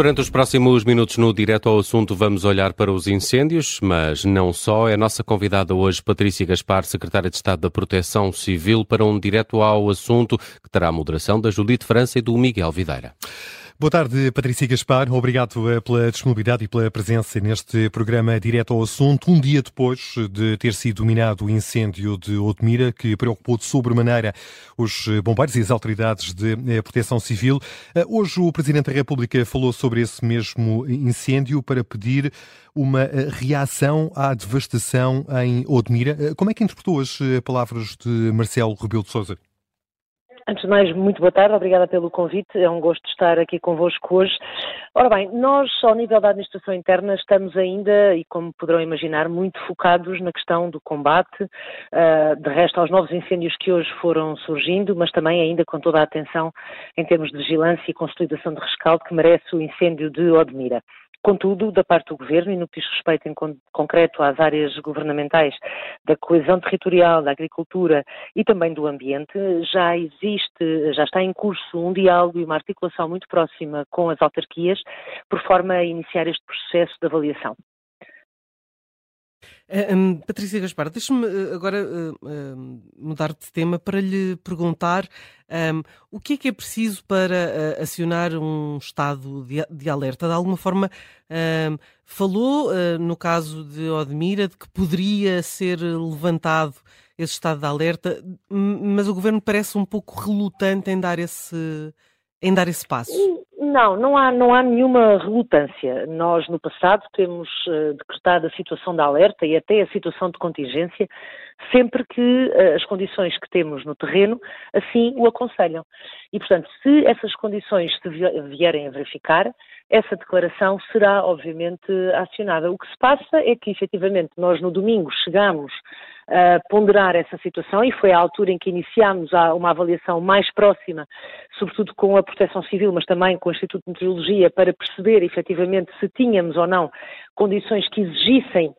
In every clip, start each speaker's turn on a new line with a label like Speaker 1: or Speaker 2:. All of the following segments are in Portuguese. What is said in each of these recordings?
Speaker 1: Durante os próximos minutos no Direto ao Assunto vamos olhar para os incêndios, mas não só. É a nossa convidada hoje, Patrícia Gaspar, Secretária de Estado da Proteção Civil, para um Direto ao Assunto que terá a moderação da Judite França e do Miguel Videira.
Speaker 2: Boa tarde, Patrícia Gaspar. Obrigado eh, pela disponibilidade e pela presença neste programa direto ao assunto. Um dia depois de ter sido dominado o incêndio de Odmira, que preocupou de sobremaneira os bombeiros e as autoridades de eh, proteção civil. Eh, hoje o Presidente da República falou sobre esse mesmo incêndio para pedir uma reação à devastação em Odmira. Como é que interpretou as palavras de Marcelo Rebelo de Sousa?
Speaker 3: Antes de mais, muito boa tarde, obrigada pelo convite, é um gosto estar aqui convosco hoje. Ora bem, nós, ao nível da administração interna, estamos ainda, e como poderão imaginar, muito focados na questão do combate, uh, de resto aos novos incêndios que hoje foram surgindo, mas também ainda com toda a atenção em termos de vigilância e consolidação de rescaldo que merece o incêndio de Odmira. Contudo, da parte do Governo, e no que diz respeito em concreto às áreas governamentais da coesão territorial, da agricultura e também do ambiente, já existe, já está em curso um diálogo e uma articulação muito próxima com as autarquias, por forma a iniciar este processo de avaliação.
Speaker 4: Uh, um, Patrícia Gaspar, deixe-me uh, agora uh, mudar de tema para lhe perguntar um, o que é que é preciso para acionar um estado de, de, alerta. De alguma forma, falou, no caso de Odmira, de que poderia ser levantado esse estado de alerta, mas o governo parece um pouco relutante em dar esse, em dar esse passo.
Speaker 3: Não, não há, não há nenhuma relutância. Nós, no passado, temos uh, decretado a situação de alerta e até a situação de contingência, sempre que uh, as condições que temos no terreno assim o aconselham. E, portanto, se essas condições se vierem a verificar, essa declaração será, obviamente, acionada. O que se passa é que, efetivamente, nós no domingo chegamos uh, ponderar essa situação e foi a altura em que iniciámos uma avaliação mais próxima, sobretudo com a Proteção Civil, mas também com o Instituto de Meteorologia, para perceber efetivamente se tínhamos ou não condições que exigissem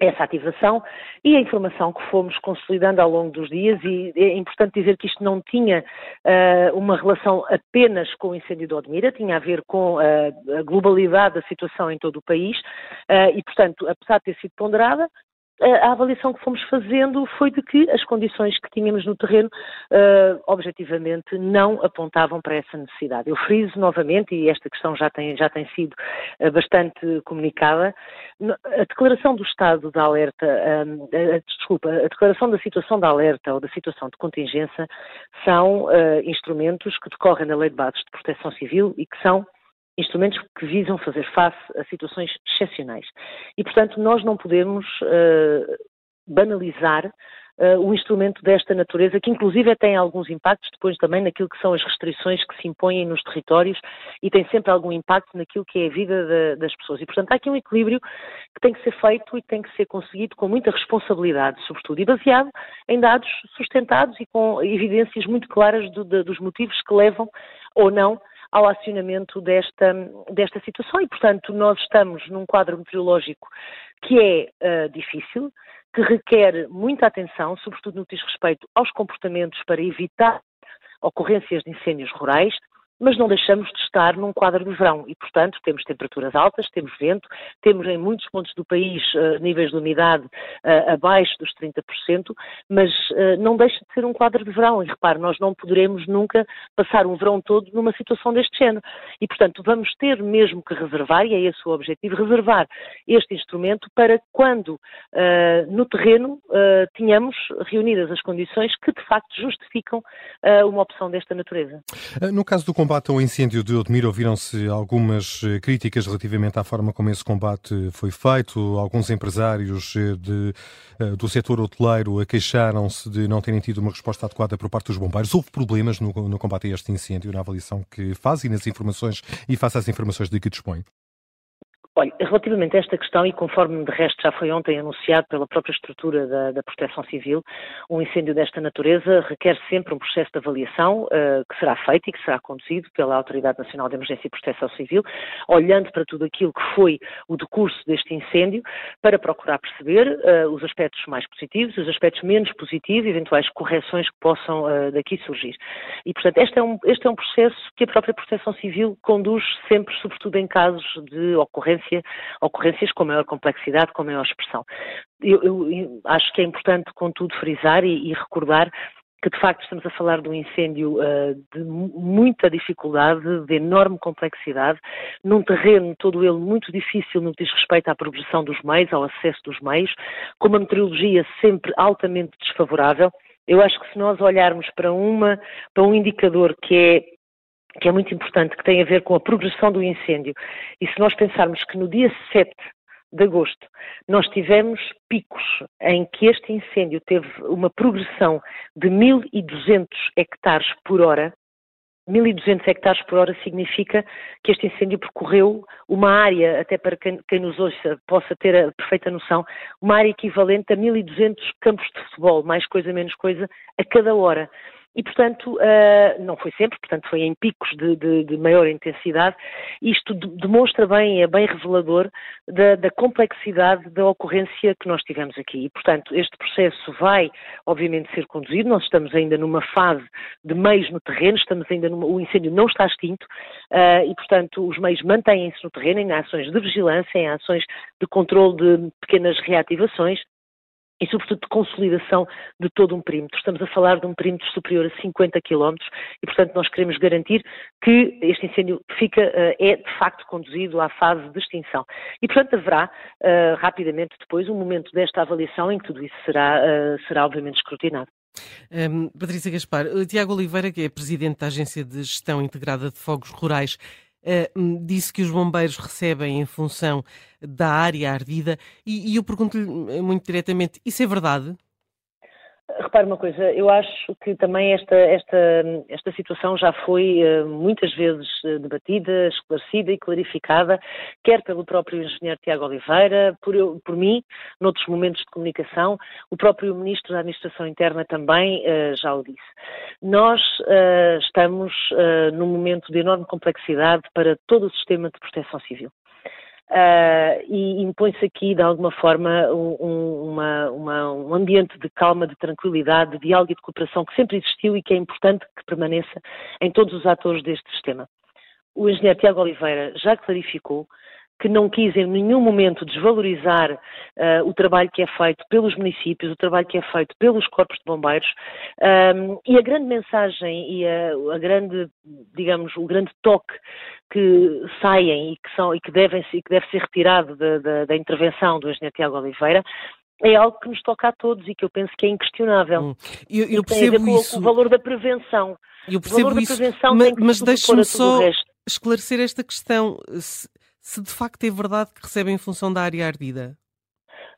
Speaker 3: essa ativação e a informação que fomos consolidando ao longo dos dias. E é importante dizer que isto não tinha uh, uma relação apenas com o incêndio de Odmira, tinha a ver com uh, a globalidade da situação em todo o país. Uh, e, portanto, apesar de ter sido ponderada, a avaliação que fomos fazendo foi de que as condições que tínhamos no terreno, uh, objetivamente, não apontavam para essa necessidade. Eu friso novamente, e esta questão já tem, já tem sido uh, bastante comunicada, a declaração do estado de alerta, uh, desculpa, a declaração da situação de alerta ou da situação de contingência são instrumentos que decorrem da Lei de Bases de Proteção Civil e que são instrumentos que visam fazer face a situações excepcionais. E, portanto, nós não podemos uh, banalizar uh, o instrumento desta natureza, que inclusive tem alguns impactos depois também naquilo que são as restrições que se impõem nos territórios e tem sempre algum impacto naquilo que é a vida de, das pessoas. E, portanto, há aqui um equilíbrio que tem que ser feito e tem que ser conseguido com muita responsabilidade, sobretudo, e baseado em dados sustentados e com evidências muito claras do, de, dos motivos que levam ou não ao acionamento desta, desta situação e, portanto, nós estamos num quadro meteorológico que é uh, difícil, que requer muita atenção, sobretudo no que diz respeito aos comportamentos para evitar ocorrências de incêndios rurais, mas não deixamos de estar num quadro de verão e, portanto, temos temperaturas altas, temos vento, temos em muitos pontos do país uh, níveis de umidade uh, abaixo dos 30%, mas uh, não deixa de ser um quadro de verão. E repare, nós não poderemos nunca passar um verão todo numa situação deste género. E, portanto, vamos ter mesmo que reservar, e é esse o objetivo, reservar este instrumento para quando no terreno tenhamos reunidas as condições que, de facto, justificam uma opção desta natureza.
Speaker 2: No caso do combate ao incêndio de Odmir, ouviram-se algumas eh, críticas relativamente à forma como esse combate foi feito. Alguns empresários eh, de, eh, do setor hoteleiro queixaram-se de não terem tido uma resposta adequada por parte dos bombeiros. Houve problemas no, no combate a este incêndio, na avaliação que faz e nas informações, e face às informações de que dispõe?
Speaker 3: Olha, relativamente a esta questão, e conforme de resto já foi ontem anunciado pela própria estrutura da, da Proteção Civil, um incêndio desta natureza requer sempre um processo de avaliação uh, que será feito e que será conduzido pela Autoridade Nacional de Emergência e Proteção Civil, olhando para tudo aquilo que foi o decurso deste incêndio, para procurar perceber uh, os aspectos mais positivos, os aspectos menos positivos, eventuais correções que possam uh, daqui surgir. E, portanto, este é, um, este é um processo que a própria Proteção Civil conduz sempre, sobretudo em casos de ocorrência, ocorrências com maior complexidade, com maior expressão. Eu, eu acho que é importante, contudo, frisar e, e recordar que de facto estamos a falar de um incêndio uh, de muita dificuldade, de enorme complexidade, num terreno todo ele muito difícil no que diz respeito à progressão dos meios, ao acesso dos meios, com uma meteorologia sempre altamente desfavorável. Eu acho que se nós olharmos para, uma, para um indicador que é que é muito importante, que tem a ver com a progressão do incêndio. E se nós pensarmos que no dia 7 de agosto nós tivemos picos em que este incêndio teve uma progressão de 1.200 hectares por hora, 1.200 hectares por hora significa que este incêndio percorreu uma área, até para quem, quem, nos ouça possa ter a perfeita noção, uma área equivalente a 1.200 campos de futebol, mais coisa, menos coisa, a cada hora e, portanto, uh, não foi sempre, portanto, foi em picos de, de, de maior intensidade. Isto de, demonstra bem, é bem revelador da, da, complexidade da ocorrência que nós tivemos aqui. E, portanto, este processo vai, obviamente, ser conduzido. Nós estamos ainda numa fase de meios no terreno, estamos ainda numa, o incêndio não está extinto uh, e, portanto, os meios mantêm-se no terreno em ações de vigilância, em ações de controle de pequenas reativações e, sobretudo, de consolidação de todo um perímetro. Estamos a falar de um perímetro superior a 50 km e, portanto, nós queremos garantir que este incêndio fica, uh, é de facto conduzido à fase de extinção. E, portanto, haverá uh, rapidamente depois um momento desta avaliação em que tudo isso será, uh, será obviamente escrutinado.
Speaker 4: Um, Patrícia Gaspar, Tiago Oliveira, que é Presidente da Agência de Gestão Integrada de Fogos Rurais, Uh, disse que os bombeiros recebem em função da área ardida e, e eu pergunto-lhe muito diretamente, isso é verdade?
Speaker 3: Repare uma coisa, eu acho que também esta, esta, esta situação já foi uh, muitas vezes uh, debatida, esclarecida e clarificada, quer pelo próprio engenheiro Tiago Oliveira, por, eu, por mim, noutros momentos de comunicação, o próprio Ministro da Administração Interna também uh, já o disse. Nós estamos num momento de enorme complexidade para todo o sistema de proteção civil. Uh, e impõe-se aqui, de alguma forma, um, uma, uma, um ambiente de calma, de tranquilidade, de diálogo e de cooperação que sempre existiu e que é importante que permaneça em todos os atores deste sistema. O engenheiro Tiago Oliveira já clarificou que não quis em nenhum momento desvalorizar uh, o trabalho que é feito pelos municípios, o trabalho que é feito pelos corpos de bombeiros um, e a grande mensagem e a, a, grande, digamos, o grande toque que saem e que, são, e que, devem, e que deve ser retirado da, da, da intervenção do engenheiro Tiago Oliveira é algo que nos toca a todos e que eu penso que é inquestionável. Hum.
Speaker 4: Eu, eu percebo
Speaker 3: tem a ver com
Speaker 4: isso.
Speaker 3: o valor da prevenção.
Speaker 4: Eu percebo o valor isso, da prevenção mas, mas deixe-me só esclarecer esta questão. Se, se de facto é verdade que recebem em função da área ardida.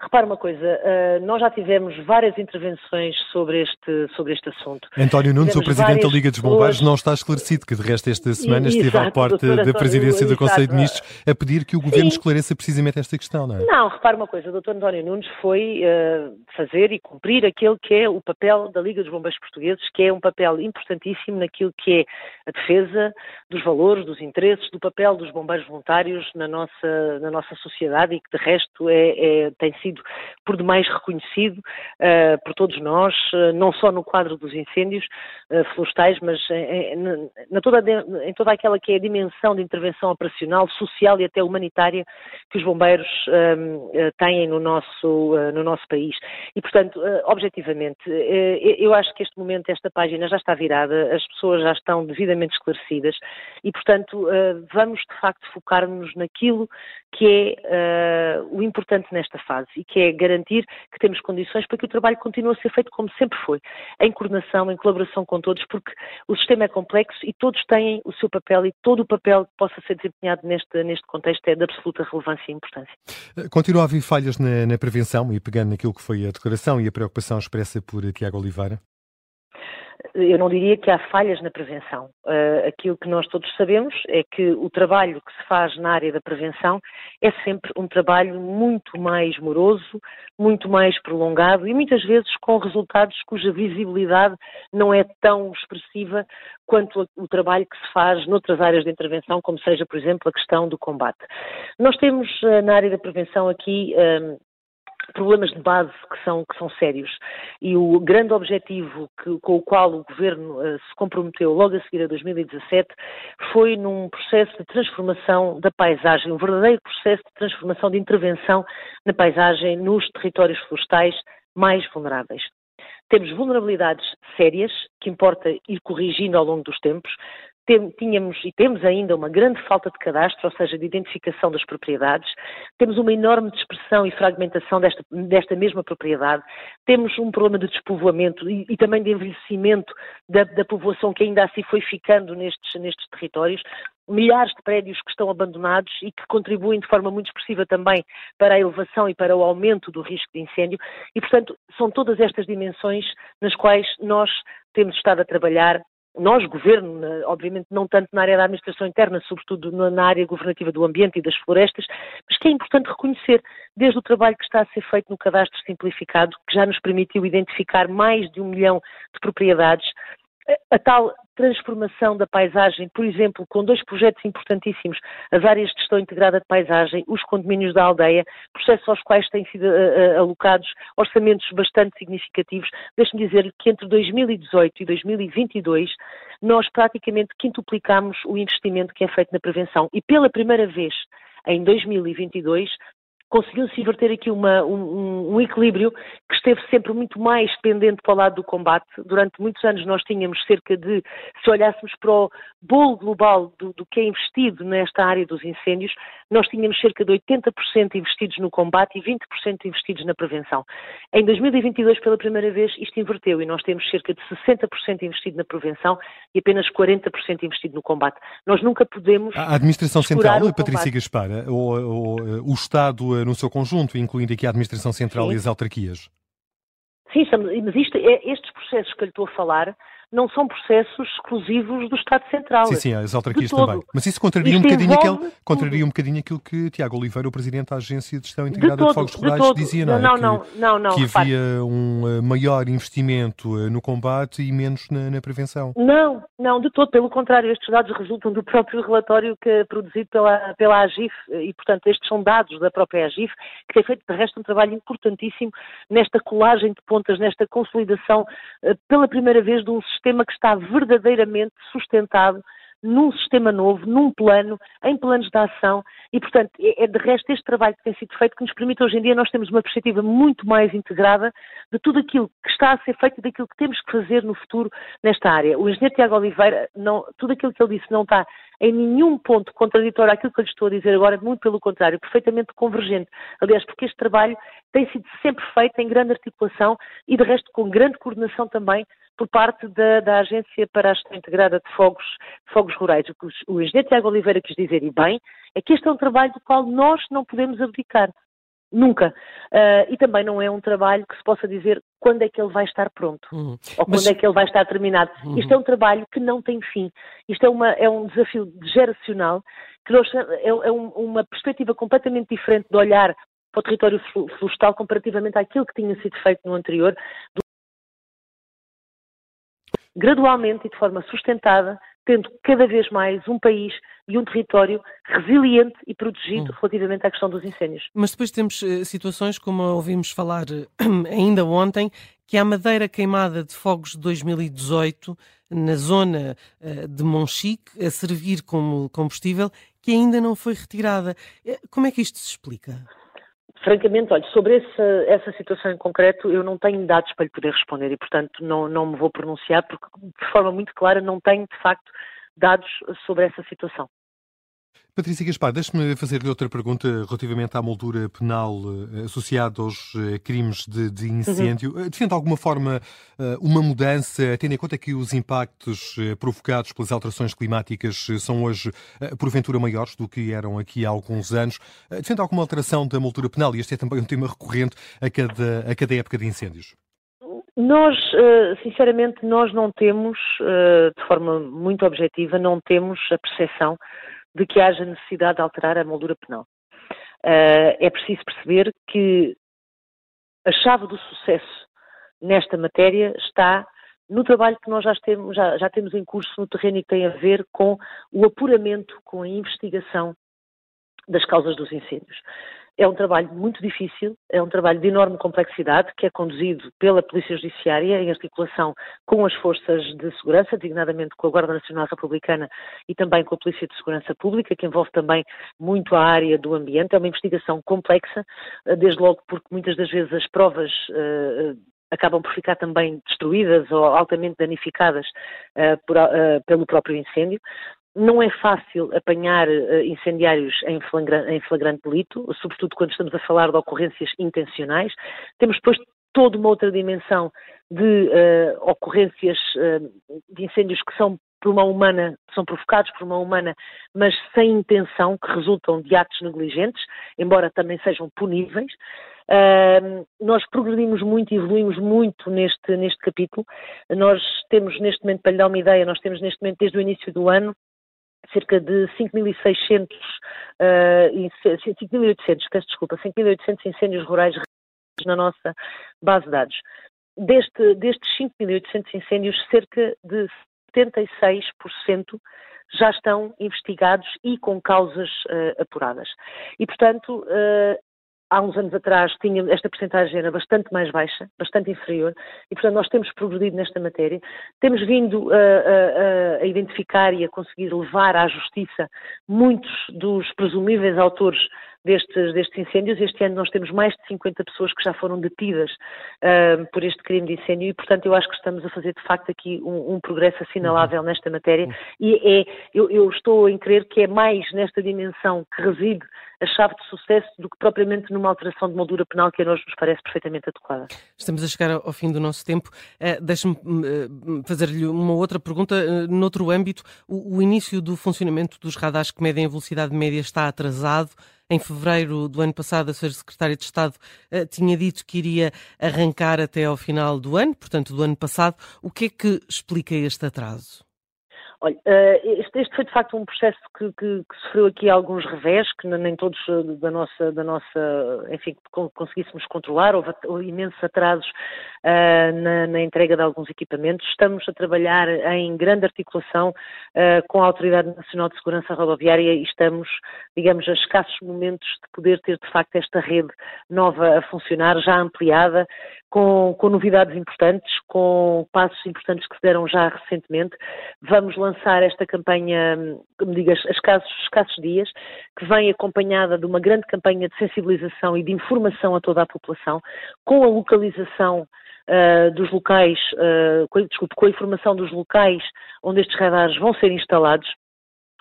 Speaker 3: Repara uma coisa, uh, nós já tivemos várias intervenções sobre este, sobre este assunto.
Speaker 2: António Nunes, o Presidente da Liga dos Bombeiros, não está esclarecido, que de resto esta semana esteve exato, à porta da Presidência do Conselho de Ministros a pedir que o Governo Sim. esclareça precisamente esta questão, não é?
Speaker 3: Não, repara uma coisa, o Dr. António Nunes foi uh, fazer e cumprir aquele que é o papel da Liga dos Bombeiros Portugueses, que é um papel importantíssimo naquilo que é a defesa dos valores, dos interesses, do papel dos bombeiros voluntários na nossa, na nossa sociedade e que de resto é, é tem sido sido por demais reconhecido uh, por todos nós, uh, não só no quadro dos incêndios uh, florestais, mas em, toda, em toda aquela que é a dimensão de intervenção operacional, social e até humanitária que os bombeiros têm no nosso, no nosso país. E, portanto, objetivamente, eu acho que este momento, esta página já está virada, as pessoas já estão devidamente esclarecidas e, portanto, vamos de facto focar-nos naquilo que é o importante nesta fase que é garantir que temos condições para que o trabalho continue a ser feito como sempre foi, em coordenação, em colaboração com todos, porque o sistema é complexo e todos têm o seu papel e todo o papel que possa ser desempenhado neste, neste contexto é de absoluta relevância e importância.
Speaker 2: Eh, continua a haver falhas na, na prevenção e pegando naquilo que foi a declaração e a preocupação expressa por Tiago Oliveira?
Speaker 3: Eu não diria que há falhas na prevenção. Uh, aquilo que nós todos sabemos é que o trabalho que se faz na área da prevenção é sempre um trabalho muito mais moroso, muito mais prolongado e muitas vezes com resultados cuja visibilidade não é tão expressiva quanto o trabalho que se faz noutras áreas de intervenção, como seja, por exemplo, a questão do combate. Nós temos uh, na área da prevenção aqui uh, problemas de base que são, que são sérios. E o grande objetivo que, com o qual o Governo uh, se comprometeu logo a seguir a 2017 foi num processo de transformação da paisagem, um verdadeiro processo de transformação de intervenção na paisagem nos territórios florestais mais vulneráveis. Temos vulnerabilidades sérias que importa ir corrigindo ao longo dos tempos tínhamos e temos ainda uma grande falta de cadastro, ou seja, de identificação das propriedades, temos uma enorme dispersão e fragmentação desta, desta mesma propriedade, temos um problema de despovoamento e, e também de envelhecimento da, da, povoação que ainda assim foi ficando nestes, nestes territórios, milhares de prédios que estão abandonados e que contribuem de forma muito expressiva também para a elevação e para o aumento do risco de incêndio. E, portanto, são todas estas dimensões nas quais nós temos estado a trabalhar nós, governo, obviamente não tanto na área da administração interna, sobretudo na área governativa do ambiente e das florestas, mas que é importante reconhecer, desde o trabalho que está a ser feito no cadastro simplificado, que já nos permitiu identificar mais de um milhão de propriedades, a tal transformação da paisagem, por exemplo, com dois projetos importantíssimos, as áreas de gestão integrada de paisagem, os condomínios da aldeia, processos aos quais têm sido uh, alocados orçamentos bastante significativos. Deixe-me dizer que entre 2018 e 2022 nós praticamente quintuplicamos o investimento que é feito na prevenção e pela primeira vez em 2022 conseguiu-se inverter aqui uma, um, um, equilíbrio que esteve sempre muito mais pendente para o lado do combate. Durante muitos anos nós tínhamos cerca de, se olhássemos para o bolo global do, do que é investido nesta área dos incêndios, nós tínhamos cerca de 80% investidos no combate e 20% investidos na prevenção. Em 2022, pela primeira vez, isto inverteu e nós temos cerca de 60% investido na prevenção e apenas 40% investido no combate. Nós nunca podemos.
Speaker 2: A Administração Central, Patrícia Gaspar, ou, ou, o Estado no seu conjunto, incluindo aqui a Administração Central Sim. e as autarquias.
Speaker 3: Sim, mas isto, é, estes processos que eu lhe estou a falar não são processos exclusivos do Estado Central.
Speaker 2: Sim, sim, as autarquias também. Mas isso contraria, um bocadinho, aquele, contraria um bocadinho aquilo que Tiago Oliveira, o Presidente da Agência de Gestão Integrada de, todo, de Fogos Rurais, de dizia, não,
Speaker 3: não,
Speaker 2: é?
Speaker 3: não, que, não, não,
Speaker 2: que havia um uh, maior investimento uh, no combate e menos na, na, prevenção.
Speaker 3: Não, não, de todo. Pelo contrário, estes dados resultam do próprio relatório que é produzido pela, pela AGIF e, portanto, estes são dados da própria AGIF, que tem feito, de resto, um trabalho importantíssimo nesta colagem de pontas, nesta consolidação, pela primeira vez, de um sistema que está verdadeiramente sustentado num sistema novo, num plano, em planos de ação e, portanto, é, é de resto este trabalho que tem sido feito que nos permite hoje em dia nós temos uma perspectiva muito mais integrada de tudo aquilo que está a ser feito e daquilo que temos que fazer no futuro nesta área. O engenheiro Tiago Oliveira, não, tudo aquilo que ele disse não está em nenhum ponto contraditório àquilo que eu lhe estou a dizer agora, muito pelo contrário, perfeitamente convergente. Aliás, porque este trabalho tem sido sempre feito em grande articulação e, de resto, com grande coordenação também por parte da, da, Agência para a Gestão Integrada de Fogos, Fogos Rurais. O que o engenheiro Tiago Oliveira quis dizer, e bem, é que este é um trabalho do qual nós não podemos abdicar. Nunca. Uh, e também não é um trabalho que se possa dizer quando é que ele vai estar pronto uhum. ou Mas... quando é que ele vai estar terminado. Uhum. Isto é um trabalho que não tem fim. Isto é, uma, é um desafio geracional que nós, é, é um, uma perspectiva completamente diferente de olhar para o território florestal comparativamente àquilo que tinha sido feito no anterior, gradualmente e de forma sustentada, tendo cada vez mais um país e um território resiliente e protegido hum. relativamente à questão dos incêndios.
Speaker 4: Mas depois temos uh, situações, como ouvimos falar uh, ainda ontem, que há madeira queimada de fogos de 2018 na zona uh, de Monchique a servir como combustível que ainda não foi retirada. Como é que isto se explica?
Speaker 3: Francamente, olha, sobre essa, essa situação em concreto, eu não tenho dados para lhe poder responder e, portanto, não, não me vou pronunciar, porque, de forma muito clara, não tenho, de facto, dados sobre essa situação.
Speaker 2: Patrícia Gaspar, deixe-me fazer-lhe outra pergunta relativamente à moldura penal eh, associada aos eh, crimes de, de incêndio. Uhum. Defende de alguma forma uma mudança, tendo em conta que os impactos provocados pelas alterações climáticas são hoje, porventura, maiores do que eram aqui há alguns anos? Defende alguma alteração da moldura penal? E este é também um tema recorrente a cada, a cada época de incêndios.
Speaker 3: Nós, sinceramente, nós não temos, de forma muito objetiva, não temos a percepção de que haja necessidade de alterar a moldura penal. É preciso perceber que a chave do sucesso nesta matéria está no trabalho que nós já temos, já, já temos em curso no terreno e que tem a ver com o apuramento, com a investigação das causas dos incêndios. É um trabalho muito difícil, é um trabalho de enorme complexidade que é conduzido pela Polícia Judiciária em articulação com as forças de segurança, designadamente com a Guarda Nacional Republicana e também com a Polícia de Segurança Pública, que envolve também muito a área do ambiente. É uma investigação complexa, eh, desde logo porque muitas das vezes as provas uh, acabam por ficar também destruídas ou altamente danificadas uh, por, uh, pelo próprio incêndio. Não é fácil apanhar uh, incendiários em flagrante, em flagrante delito, sobretudo quando estamos a falar de ocorrências intencionais. Temos depois toda uma outra dimensão de uh, ocorrências uh, de incêndios que são por uma humana, são provocados por uma humana, mas sem intenção, que resultam de atos negligentes, embora também sejam puníveis. Uh, nós progredimos muito e evoluímos muito neste, neste capítulo. Nós temos neste momento, para lhe dar uma ideia, nós temos neste momento, desde o início do ano, cerca de 5.600, uh, 5.800, peço desculpa, 5.800 incêndios rurais na nossa base de dados. Deste, destes 5.800 incêndios, cerca de 76% já estão investigados e com causas uh, apuradas. E, portanto, uh, há uns anos atrás tinha, esta percentagem era bastante mais baixa, bastante inferior, e portanto nós temos progredido nesta matéria, temos vindo a, identificar e a conseguir levar à justiça muitos dos presumíveis autores destes, destes incêndios. Este ano nós temos mais de 50 pessoas que já foram detidas uh, por este crime de incêndio e, portanto, eu acho que estamos a fazer de facto aqui um, um progresso assinalável uhum. nesta matéria e é, eu, eu estou em crer que é mais nesta dimensão que reside a chave de sucesso do que propriamente numa alteração de moldura penal que a nós nos parece perfeitamente adequada.
Speaker 4: Estamos a chegar ao fim do nosso tempo. Uh, Deixe-me uh, fazer-lhe uma outra pergunta. Uh, noutro âmbito, o, o, início do funcionamento dos radares que medem a velocidade média está atrasado. Em fevereiro do ano passado, a Sra. Secretária de Estado uh, tinha dito que iria arrancar até ao final do ano, portanto, do ano passado. O que é que explica este atraso?
Speaker 3: Olha, eh, este, este, foi de facto um processo que, que, que, sofreu aqui alguns revés, que nem todos eh, da nossa, da nossa enfim, conseguíssemos controlar, houve, imensos atrasos uh, na, na, entrega de alguns equipamentos. Estamos a trabalhar em grande articulação uh, com a Autoridade Nacional de Segurança Rodoviária e estamos, digamos, a escassos momentos de poder ter de facto esta rede nova a funcionar, já ampliada, com, com novidades importantes, com passos importantes que se deram já recentemente. Vamos lançar esta campanha, como digo, a escassos, escassos dias, que vem acompanhada de uma grande campanha de sensibilização e de informação a toda a população, com a localização Uh, dos locais, uh, com, desculpe, com a informação dos locais onde estes radares vão ser instalados,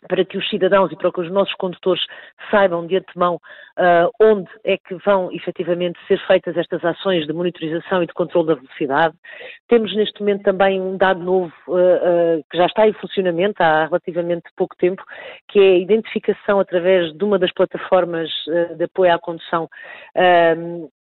Speaker 3: para que os cidadãos e para que os nossos condutores saibam de antemão uh, onde é que vão efetivamente ser feitas estas ações de monitorização e de controle da velocidade. Temos neste momento também um dado novo uh, uh, que já está em funcionamento há relativamente pouco tempo, que é a identificação através de uma das plataformas de apoio à condução,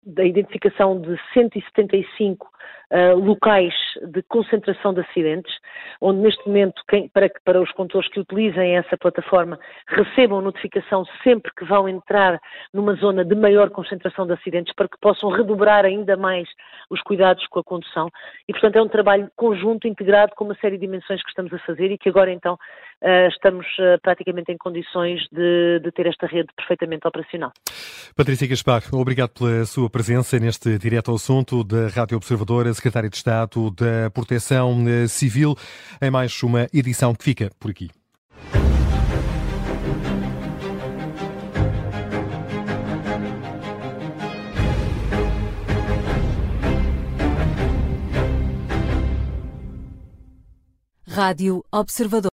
Speaker 3: da identificação de 175 uh, locais de concentração de acidentes, onde neste momento, quem, para, para os condutores que utilizem essa plataforma, recebam notificação sempre que vão entrar numa zona de maior concentração de acidentes, para que possam redobrar ainda mais os cuidados com a condução. E, portanto, é um trabalho conjunto, integrado, com uma série de dimensões que estamos a fazer e que agora, então, estamos uh, praticamente em condições de, de ter esta rede perfeitamente operacional.
Speaker 2: Patrícia Gaspar, obrigado pela sua presença neste Direto ao Assunto da Rádio Observadora secretária de Estado da Proteção Civil, em mais uma edição que fica por aqui.
Speaker 5: Rádio Observador.